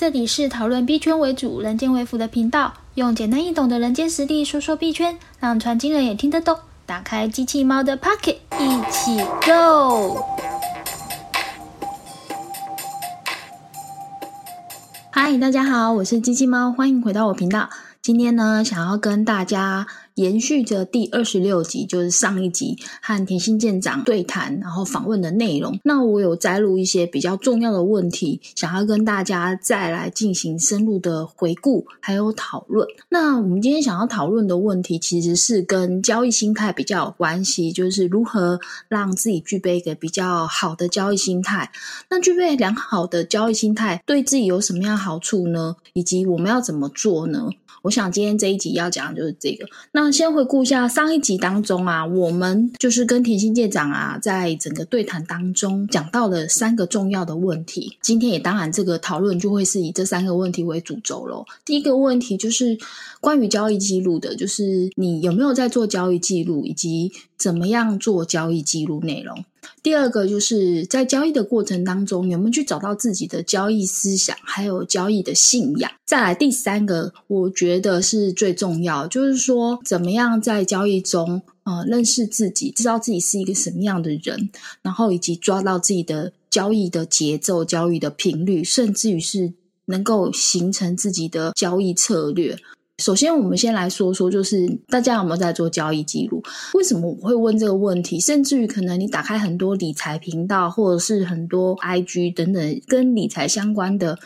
这里是讨论币圈为主、人间为辅的频道，用简单易懂的人间实力说说币圈，让传经人也听得懂。打开机器猫的 Pocket，一起 Go！嗨，大家好，我是机器猫，欢迎回到我频道。今天呢，想要跟大家。延续着第二十六集，就是上一集和田心舰长对谈，然后访问的内容。那我有摘录一些比较重要的问题，想要跟大家再来进行深入的回顾，还有讨论。那我们今天想要讨论的问题，其实是跟交易心态比较有关系，就是如何让自己具备一个比较好的交易心态。那具备良好的交易心态，对自己有什么样好处呢？以及我们要怎么做呢？我想今天这一集要讲的就是这个。那先回顾一下上一集当中啊，我们就是跟田心舰长啊，在整个对谈当中讲到了三个重要的问题。今天也当然这个讨论就会是以这三个问题为主轴喽。第一个问题就是关于交易记录的，就是你有没有在做交易记录，以及怎么样做交易记录内容。第二个就是在交易的过程当中，有没有去找到自己的交易思想，还有交易的信仰？再来第三个，我觉得是最重要，就是说怎么样在交易中，呃，认识自己，知道自己是一个什么样的人，然后以及抓到自己的交易的节奏、交易的频率，甚至于是能够形成自己的交易策略。首先，我们先来说说，就是大家有没有在做交易记录？为什么我会问这个问题？甚至于可能你打开很多理财频道，或者是很多 IG 等等跟理财相关的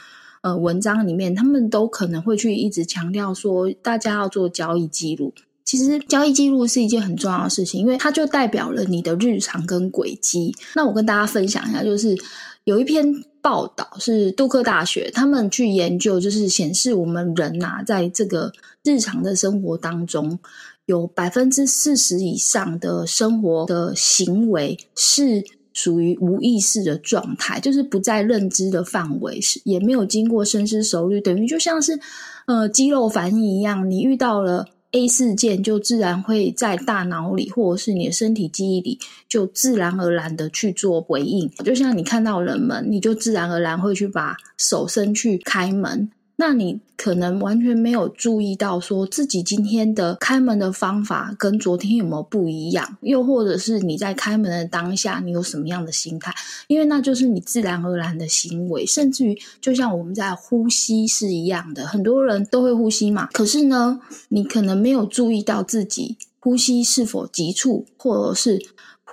呃文章里面，他们都可能会去一直强调说，大家要做交易记录。其实交易记录是一件很重要的事情，因为它就代表了你的日常跟轨迹。那我跟大家分享一下，就是有一篇。报道是杜克大学，他们去研究，就是显示我们人呐，在这个日常的生活当中，有百分之四十以上的生活的行为是属于无意识的状态，就是不在认知的范围，是也没有经过深思熟虑，等于就像是呃肌肉反应一样，你遇到了。A 事件就自然会在大脑里，或者是你的身体记忆里，就自然而然的去做回应。就像你看到人们，你就自然而然会去把手伸去开门。那你可能完全没有注意到，说自己今天的开门的方法跟昨天有没有不一样，又或者是你在开门的当下，你有什么样的心态？因为那就是你自然而然的行为，甚至于就像我们在呼吸是一样的，很多人都会呼吸嘛，可是呢，你可能没有注意到自己呼吸是否急促，或者是。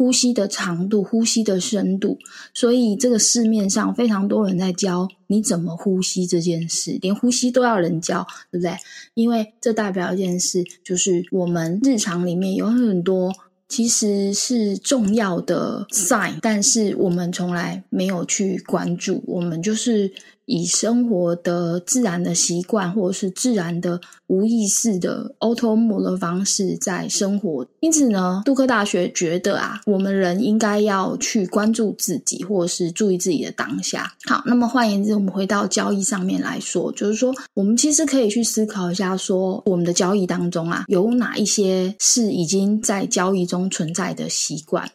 呼吸的长度、呼吸的深度，所以这个市面上非常多人在教你怎么呼吸这件事，连呼吸都要人教，对不对？因为这代表一件事，就是我们日常里面有很多其实是重要的 sign，但是我们从来没有去关注，我们就是。以生活的自然的习惯，或者是自然的无意识的 auto mode 的方式在生活。因此呢，杜克大学觉得啊，我们人应该要去关注自己，或者是注意自己的当下。好，那么换言之，我们回到交易上面来说，就是说，我们其实可以去思考一下，说我们的交易当中啊，有哪一些是已经在交易中存在的习惯。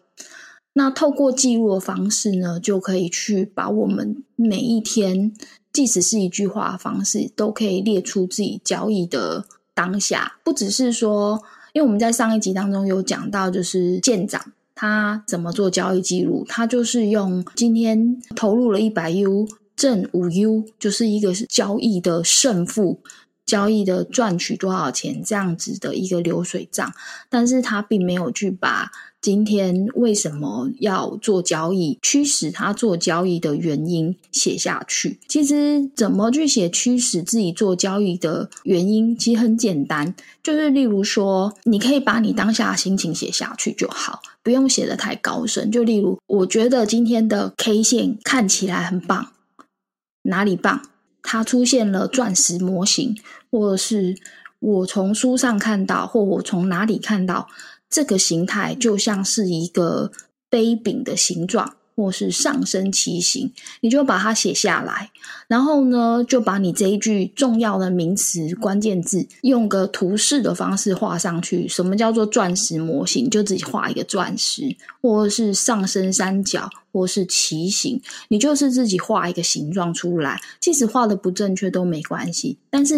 那透过记录的方式呢，就可以去把我们每一天，即使是一句话的方式，都可以列出自己交易的当下。不只是说，因为我们在上一集当中有讲到，就是舰长他怎么做交易记录，他就是用今天投入了一百 U 挣五 U，就是一个交易的胜负。交易的赚取多少钱这样子的一个流水账，但是他并没有去把今天为什么要做交易，驱使他做交易的原因写下去。其实怎么去写驱使自己做交易的原因，其实很简单，就是例如说，你可以把你当下心情写下去就好，不用写的太高深。就例如，我觉得今天的 K 线看起来很棒，哪里棒？它出现了钻石模型，或者是我从书上看到，或我从哪里看到这个形态，就像是一个杯柄的形状。或是上升骑行，你就把它写下来，然后呢，就把你这一句重要的名词关键字用个图示的方式画上去。什么叫做钻石模型？就自己画一个钻石，或是上升三角，或是骑行，你就是自己画一个形状出来。即使画的不正确都没关系，但是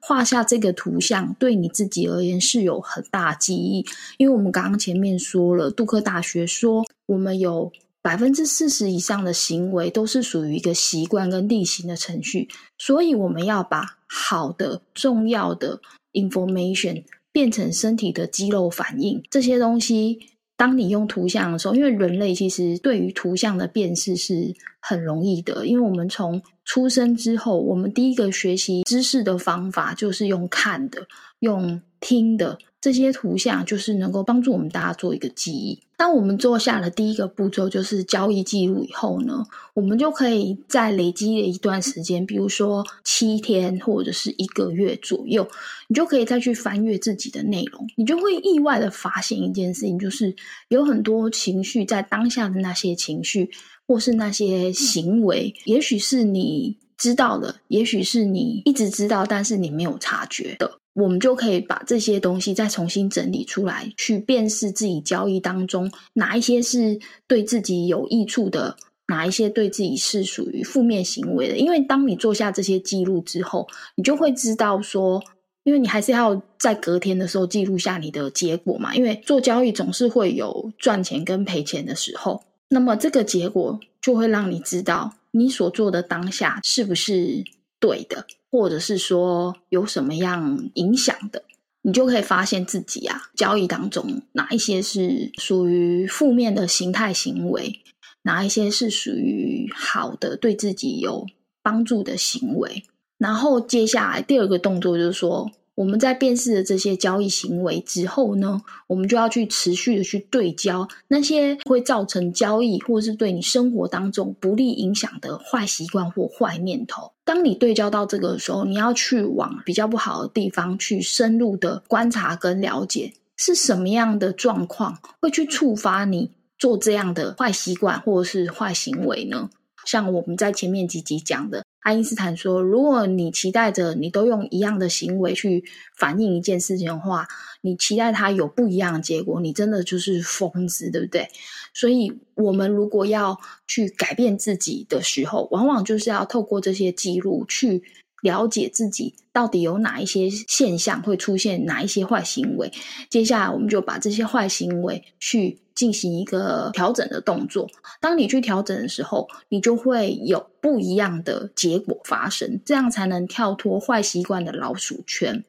画下这个图像对你自己而言是有很大记忆，因为我们刚刚前面说了，杜克大学说我们有。百分之四十以上的行为都是属于一个习惯跟例行的程序，所以我们要把好的、重要的 information 变成身体的肌肉反应。这些东西，当你用图像的时候，因为人类其实对于图像的辨识是很容易的，因为我们从出生之后，我们第一个学习知识的方法就是用看的、用听的。这些图像就是能够帮助我们大家做一个记忆。当我们做下了第一个步骤，就是交易记录以后呢，我们就可以在累积了一段时间，比如说七天或者是一个月左右，你就可以再去翻阅自己的内容，你就会意外的发现一件事情，就是有很多情绪在当下的那些情绪，或是那些行为，也许是你知道的，也许是你一直知道，但是你没有察觉的。我们就可以把这些东西再重新整理出来，去辨识自己交易当中哪一些是对自己有益处的，哪一些对自己是属于负面行为的。因为当你做下这些记录之后，你就会知道说，因为你还是要在隔天的时候记录下你的结果嘛。因为做交易总是会有赚钱跟赔钱的时候，那么这个结果就会让你知道你所做的当下是不是对的。或者是说有什么样影响的，你就可以发现自己啊，交易当中哪一些是属于负面的形态行为，哪一些是属于好的对自己有帮助的行为。然后接下来第二个动作就是说。我们在辨识了这些交易行为之后呢，我们就要去持续的去对焦那些会造成交易或是对你生活当中不利影响的坏习惯或坏念头。当你对焦到这个时候，你要去往比较不好的地方去深入的观察跟了解，是什么样的状况会去触发你做这样的坏习惯或者是坏行为呢？像我们在前面几集讲的。爱因斯坦说：“如果你期待着你都用一样的行为去反映一件事情的话，你期待它有不一样的结果，你真的就是疯子，对不对？所以，我们如果要去改变自己的时候，往往就是要透过这些记录去了解自己到底有哪一些现象会出现哪一些坏行为。接下来，我们就把这些坏行为去。”进行一个调整的动作。当你去调整的时候，你就会有不一样的结果发生，这样才能跳脱坏习惯的老鼠圈。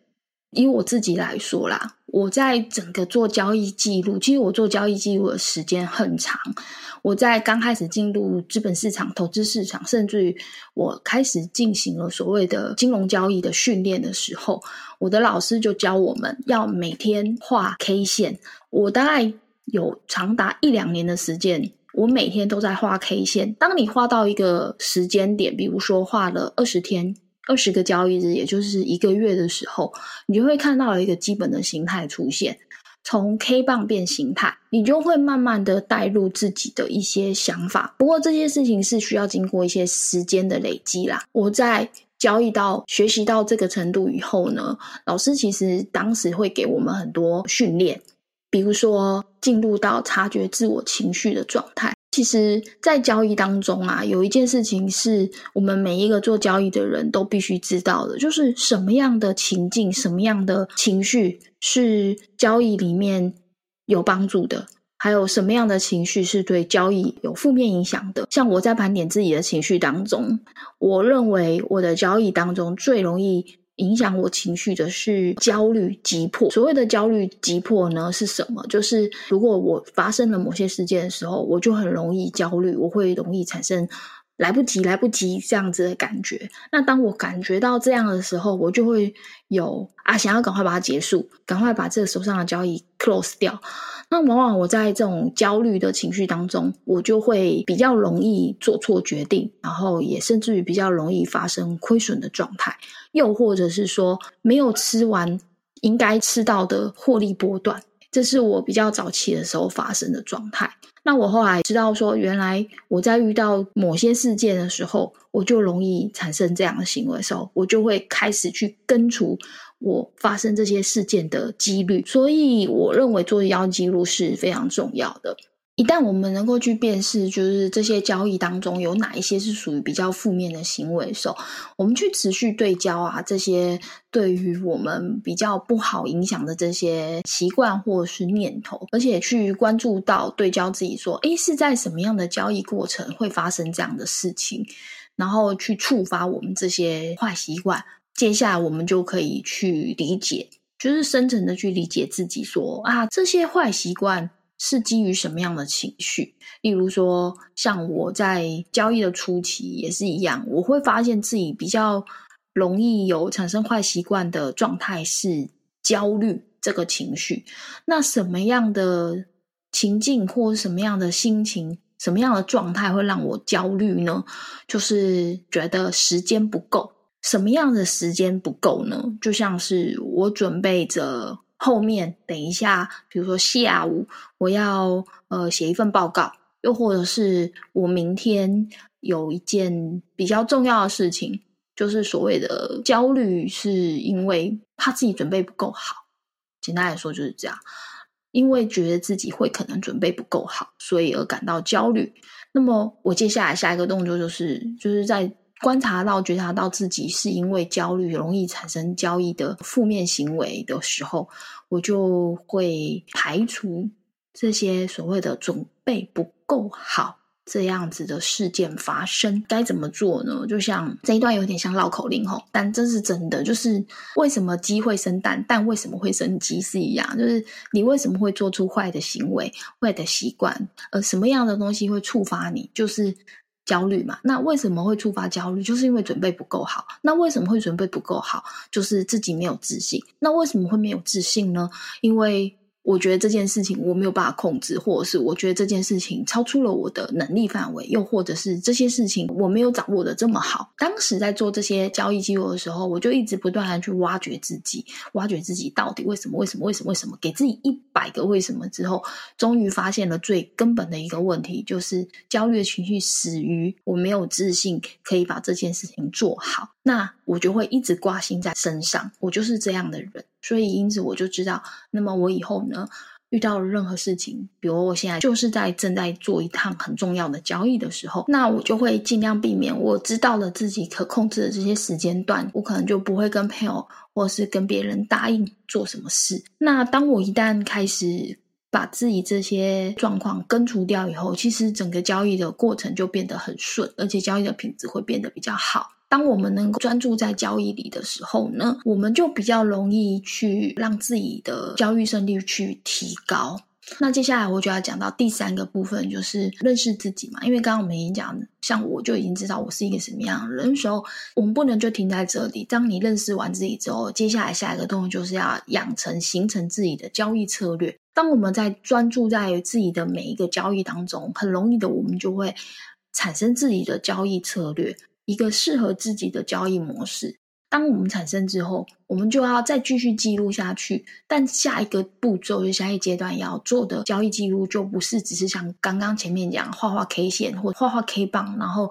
以我自己来说啦，我在整个做交易记录，其实我做交易记录的时间很长。我在刚开始进入资本市场、投资市场，甚至于我开始进行了所谓的金融交易的训练的时候，我的老师就教我们要每天画 K 线。我大概。有长达一两年的时间，我每天都在画 K 线。当你画到一个时间点，比如说画了二十天、二十个交易日，也就是一个月的时候，你就会看到一个基本的形态出现，从 K 棒变形态，你就会慢慢的带入自己的一些想法。不过这些事情是需要经过一些时间的累积啦。我在交易到学习到这个程度以后呢，老师其实当时会给我们很多训练。比如说，进入到察觉自我情绪的状态。其实，在交易当中啊，有一件事情是我们每一个做交易的人都必须知道的，就是什么样的情境、什么样的情绪是交易里面有帮助的，还有什么样的情绪是对交易有负面影响的。像我在盘点自己的情绪当中，我认为我的交易当中最容易。影响我情绪的是焦虑、急迫。所谓的焦虑、急迫呢，是什么？就是如果我发生了某些事件的时候，我就很容易焦虑，我会容易产生来不及、来不及这样子的感觉。那当我感觉到这样的时候，我就会有啊，想要赶快把它结束，赶快把这个手上的交易 close 掉。那往往我在这种焦虑的情绪当中，我就会比较容易做错决定，然后也甚至于比较容易发生亏损的状态，又或者是说没有吃完应该吃到的获利波段，这是我比较早期的时候发生的状态。那我后来知道说，原来我在遇到某些事件的时候，我就容易产生这样的行为的时候，我就会开始去根除我发生这些事件的几率。所以，我认为做妖记录是非常重要的。一旦我们能够去辨识，就是这些交易当中有哪一些是属于比较负面的行为的时候，我们去持续对焦啊，这些对于我们比较不好影响的这些习惯或是念头，而且去关注到对焦自己说，诶，是在什么样的交易过程会发生这样的事情，然后去触发我们这些坏习惯，接下来我们就可以去理解，就是深层的去理解自己说啊，这些坏习惯。是基于什么样的情绪？例如说，像我在交易的初期也是一样，我会发现自己比较容易有产生坏习惯的状态是焦虑这个情绪。那什么样的情境或什么样的心情、什么样的状态会让我焦虑呢？就是觉得时间不够。什么样的时间不够呢？就像是我准备着。后面等一下，比如说下午我要呃写一份报告，又或者是我明天有一件比较重要的事情，就是所谓的焦虑，是因为怕自己准备不够好。简单来说就是这样，因为觉得自己会可能准备不够好，所以而感到焦虑。那么我接下来下一个动作就是，就是在。观察到、觉察到自己是因为焦虑容易产生交易的负面行为的时候，我就会排除这些所谓的准备不够好这样子的事件发生。该怎么做呢？就像这一段有点像绕口令吼，但这是真的。就是为什么鸡会生蛋，蛋为什么会生鸡是一样。就是你为什么会做出坏的行为、坏的习惯，呃，什么样的东西会触发你？就是。焦虑嘛？那为什么会触发焦虑？就是因为准备不够好。那为什么会准备不够好？就是自己没有自信。那为什么会没有自信呢？因为。我觉得这件事情我没有办法控制，或者是我觉得这件事情超出了我的能力范围，又或者是这些事情我没有掌握的这么好。当时在做这些交易记录的时候，我就一直不断的去挖掘自己，挖掘自己到底为什么？为什么？为什么？为什么？给自己一百个为什么之后，终于发现了最根本的一个问题，就是焦虑的情绪始于我没有自信可以把这件事情做好。那我就会一直挂心在身上，我就是这样的人。所以，因此我就知道，那么我以后呢，遇到任何事情，比如我现在就是在正在做一趟很重要的交易的时候，那我就会尽量避免。我知道了自己可控制的这些时间段，我可能就不会跟朋友或是跟别人答应做什么事。那当我一旦开始把自己这些状况根除掉以后，其实整个交易的过程就变得很顺，而且交易的品质会变得比较好。当我们能够专注在交易里的时候呢，我们就比较容易去让自己的交易胜率去提高。那接下来我就要讲到第三个部分，就是认识自己嘛。因为刚刚我们已经讲，像我就已经知道我是一个什么样的人的时候，我们不能就停在这里。当你认识完自己之后，接下来下一个动作就是要养成、形成自己的交易策略。当我们在专注在自己的每一个交易当中，很容易的，我们就会产生自己的交易策略。一个适合自己的交易模式，当我们产生之后，我们就要再继续记录下去。但下一个步骤，就下一阶段要做的交易记录，就不是只是像刚刚前面讲画画 K 线或画画 K 棒，然后。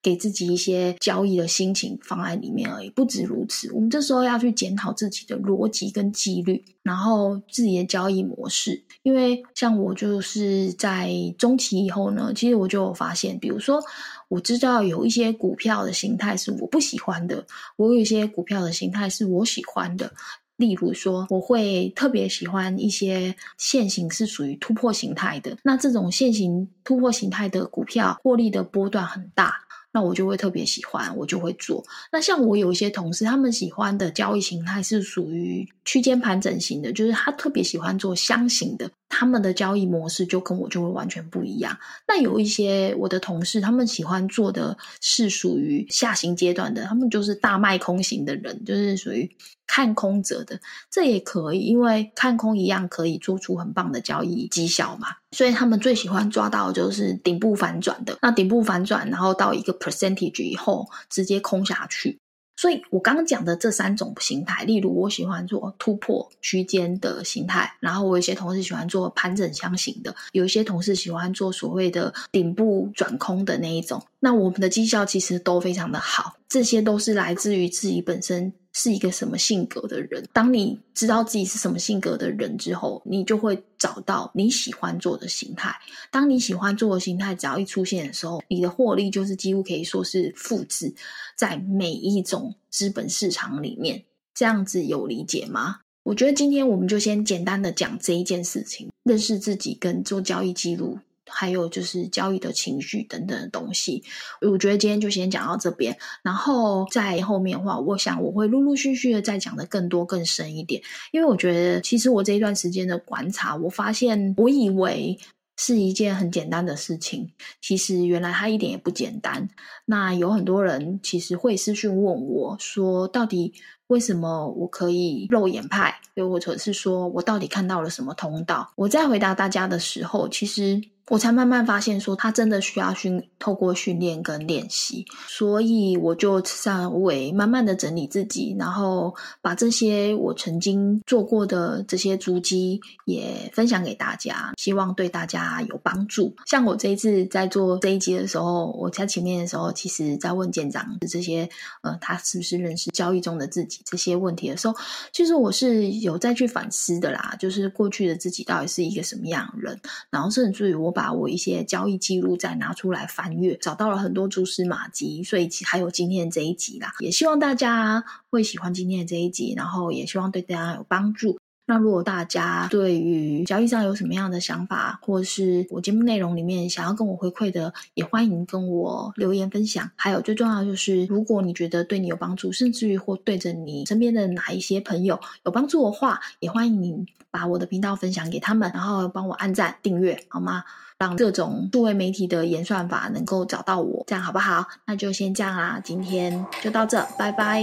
给自己一些交易的心情放在里面而已，不止如此。我们这时候要去检讨自己的逻辑跟纪律，然后自己的交易模式。因为像我就是在中期以后呢，其实我就有发现，比如说我知道有一些股票的形态是我不喜欢的，我有一些股票的形态是我喜欢的。例如说，我会特别喜欢一些线型是属于突破形态的，那这种线型突破形态的股票，获利的波段很大。那我就会特别喜欢，我就会做。那像我有一些同事，他们喜欢的交易形态是属于区间盘整型的，就是他特别喜欢做箱型的，他们的交易模式就跟我就会完全不一样。那有一些我的同事，他们喜欢做的是属于下行阶段的，他们就是大卖空型的人，就是属于。看空者的这也可以，因为看空一样可以做出很棒的交易绩效嘛，所以他们最喜欢抓到就是顶部反转的。那顶部反转，然后到一个 percentage 以后直接空下去。所以我刚刚讲的这三种形态，例如我喜欢做突破区间的形态，然后我有些同事喜欢做盘整箱型的，有一些同事喜欢做所谓的顶部转空的那一种。那我们的绩效其实都非常的好，这些都是来自于自己本身是一个什么性格的人。当你知道自己是什么性格的人之后，你就会找到你喜欢做的形态。当你喜欢做的形态只要一出现的时候，你的获利就是几乎可以说是复制在每一种资本市场里面。这样子有理解吗？我觉得今天我们就先简单的讲这一件事情，认识自己跟做交易记录。还有就是交易的情绪等等的东西，我觉得今天就先讲到这边，然后在后面的话，我想我会陆陆续续的再讲的更多更深一点，因为我觉得其实我这一段时间的观察，我发现我以为是一件很简单的事情，其实原来它一点也不简单。那有很多人其实会私讯问我说，到底为什么我可以肉眼派，又或者是说我到底看到了什么通道？我在回答大家的时候，其实。我才慢慢发现，说他真的需要训透过训练跟练习，所以我就稍微慢慢的整理自己，然后把这些我曾经做过的这些足迹也分享给大家，希望对大家有帮助。像我这一次在做这一集的时候，我在前面的时候，其实在问舰长这些呃，他是不是认识交易中的自己这些问题的时候，其实我是有再去反思的啦，就是过去的自己到底是一个什么样的人，然后甚至于我。把我一些交易记录再拿出来翻阅，找到了很多蛛丝马迹，所以还有今天这一集啦。也希望大家会喜欢今天的这一集，然后也希望对大家有帮助。那如果大家对于交易上有什么样的想法，或是我节目内容里面想要跟我回馈的，也欢迎跟我留言分享。还有最重要就是，如果你觉得对你有帮助，甚至于或对着你身边的哪一些朋友有帮助的话，也欢迎你把我的频道分享给他们，然后帮我按赞订阅，好吗？让各种数位媒体的演算法能够找到我，这样好不好？那就先这样啦，今天就到这，拜拜。